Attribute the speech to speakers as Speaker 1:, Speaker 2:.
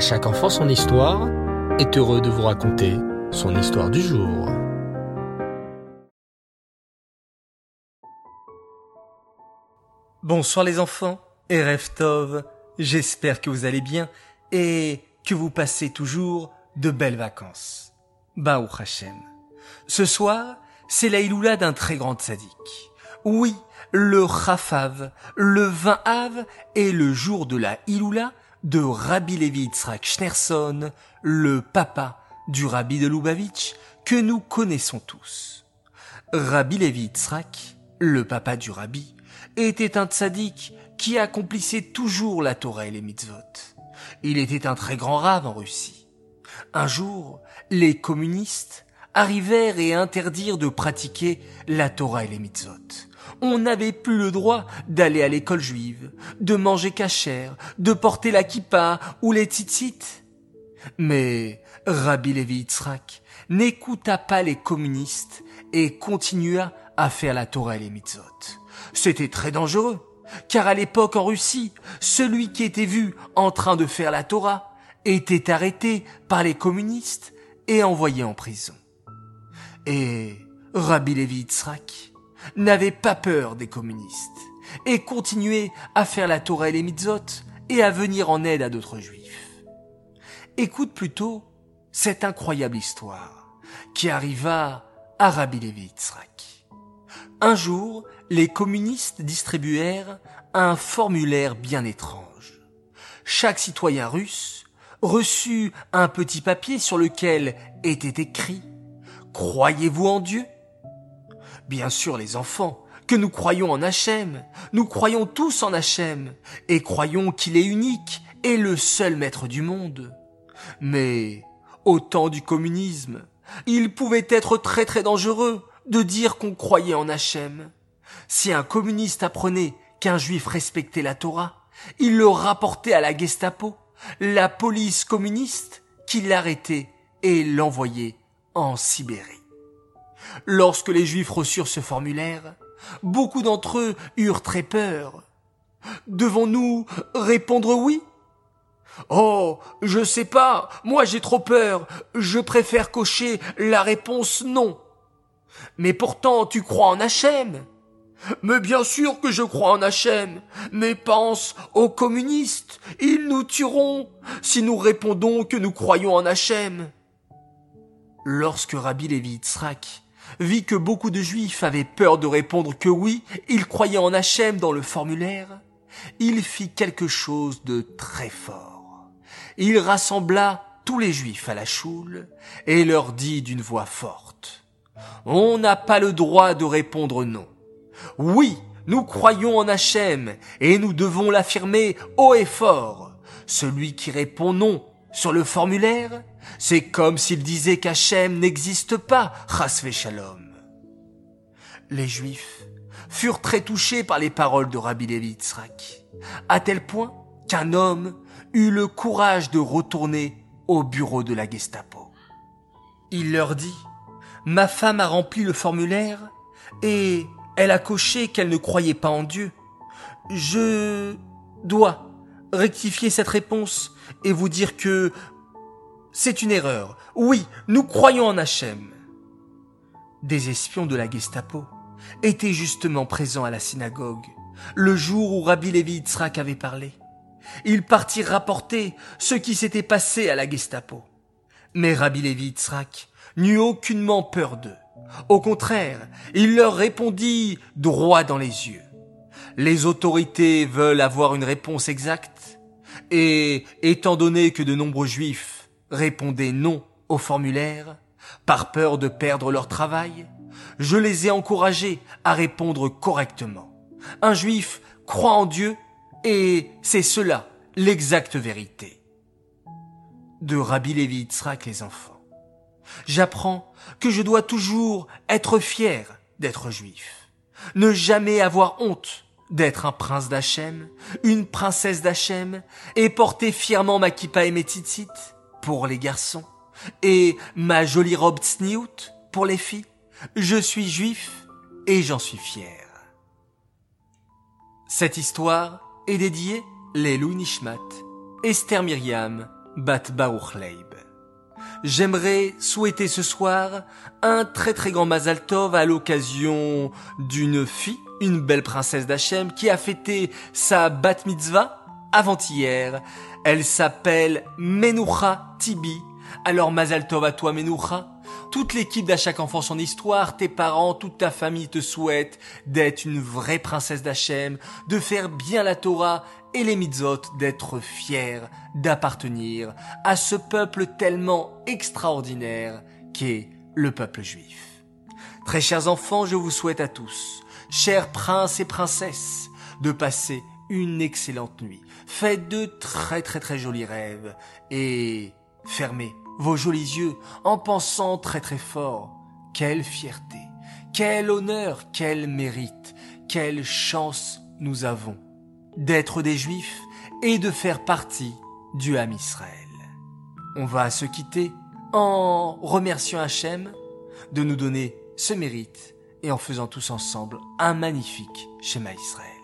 Speaker 1: À chaque enfant son histoire est heureux de vous raconter son histoire du jour.
Speaker 2: Bonsoir les enfants et Reftov, j'espère que vous allez bien et que vous passez toujours de belles vacances. Baou Hachem. Ce soir, c'est la Iloula d'un très grand sadique. Oui, le Chafav, le 20 Av est le jour de la Iloula de Rabbi Levi Yitzhak le papa du Rabbi de Lubavitch que nous connaissons tous. Rabbi Levi Yitzhak, le papa du Rabbi, était un tzaddik qui accomplissait toujours la Torah et les mitzvot. Il était un très grand rave en Russie. Un jour, les communistes arrivèrent et interdirent de pratiquer la Torah et les mitzvot. On n'avait plus le droit d'aller à l'école juive, de manger cachère, de porter la kippa ou les tzitzit. Mais Rabbi Levi Yitzhak n'écouta pas les communistes et continua à faire la Torah et les mitzvot. C'était très dangereux, car à l'époque en Russie, celui qui était vu en train de faire la Torah était arrêté par les communistes et envoyé en prison. Et Rabbi Levi Yitzhak n'avait pas peur des communistes et continuait à faire la Torah et les mitzvot et à venir en aide à d'autres juifs. Écoute plutôt cette incroyable histoire qui arriva à Rabbi Levi Yitzhak. Un jour, les communistes distribuèrent un formulaire bien étrange. Chaque citoyen russe reçut un petit papier sur lequel était écrit Croyez-vous en Dieu? Bien sûr, les enfants, que nous croyons en Hachem. Nous croyons tous en Hachem et croyons qu'il est unique et le seul maître du monde. Mais, au temps du communisme, il pouvait être très très dangereux de dire qu'on croyait en Hachem. Si un communiste apprenait qu'un juif respectait la Torah, il le rapportait à la Gestapo, la police communiste, qui l'arrêtait et l'envoyait en Sibérie. Lorsque les juifs reçurent ce formulaire, beaucoup d'entre eux eurent très peur. Devons-nous répondre oui? Oh, je sais pas, moi j'ai trop peur, je préfère cocher la réponse non. Mais pourtant tu crois en Hachem. Mais bien sûr que je crois en Hachem, mais pense aux communistes, ils nous tueront si nous répondons que nous croyons en Hachem. Lorsque Rabbi Levi Yitzhak vit que beaucoup de juifs avaient peur de répondre que oui, ils croyaient en Hachem dans le formulaire, il fit quelque chose de très fort. Il rassembla tous les juifs à la choule et leur dit d'une voix forte, On n'a pas le droit de répondre non. Oui, nous croyons en Hachem et nous devons l'affirmer haut et fort. Celui qui répond non sur le formulaire, c'est comme s'il disait qu'Hachem n'existe pas, Chasve Shalom. Les Juifs furent très touchés par les paroles de Rabbi Levi Yitzhak, à tel point qu'un homme eut le courage de retourner au bureau de la Gestapo. Il leur dit, ma femme a rempli le formulaire et elle a coché qu'elle ne croyait pas en Dieu. Je dois rectifier cette réponse et vous dire que c'est une erreur. Oui, nous croyons en Hachem. Des espions de la Gestapo étaient justement présents à la synagogue le jour où Rabbi Levi Yitzhak avait parlé. Ils partirent rapporter ce qui s'était passé à la Gestapo. Mais Rabbi Levi Yitzhak n'eut aucunement peur d'eux. Au contraire, il leur répondit droit dans les yeux. Les autorités veulent avoir une réponse exacte, et étant donné que de nombreux juifs répondaient non au formulaire, par peur de perdre leur travail, je les ai encouragés à répondre correctement. Un juif croit en Dieu, et c'est cela l'exacte vérité. De Rabbi Levi Yitzhak les enfants. J'apprends que je dois toujours être fier d'être juif. Ne jamais avoir honte d'être un prince d'Hachem, une princesse d'Hachem, et porter fièrement ma kippa et mes tzitzit pour les garçons, et ma jolie robe tsniout pour les filles. Je suis juif et j'en suis fier. Cette histoire est dédiée les Nishmat, Esther Myriam, Bat Baruch Leib. J'aimerais souhaiter ce soir un très très grand Mazal Tov à l'occasion d'une fille, une belle princesse d'Hachem qui a fêté sa bat mitzvah avant-hier. Elle s'appelle Menoucha Tibi. Alors Mazal Tov à toi Menoucha. Toute l'équipe d'À chaque enfant son histoire, tes parents, toute ta famille te souhaite d'être une vraie princesse d'Hachem, de faire bien la Torah et les mitzvot, d'être fier d'appartenir à ce peuple tellement extraordinaire qu'est le peuple juif. Très chers enfants, je vous souhaite à tous, chers princes et princesses, de passer une excellente nuit. Faites de très très très jolis rêves et fermez vos jolis yeux en pensant très très fort. Quelle fierté, quel honneur, quel mérite, quelle chance nous avons d'être des juifs et de faire partie du Ham Israël. On va se quitter en remerciant Hachem de nous donner ce mérite et en faisant tous ensemble un magnifique schéma Israël.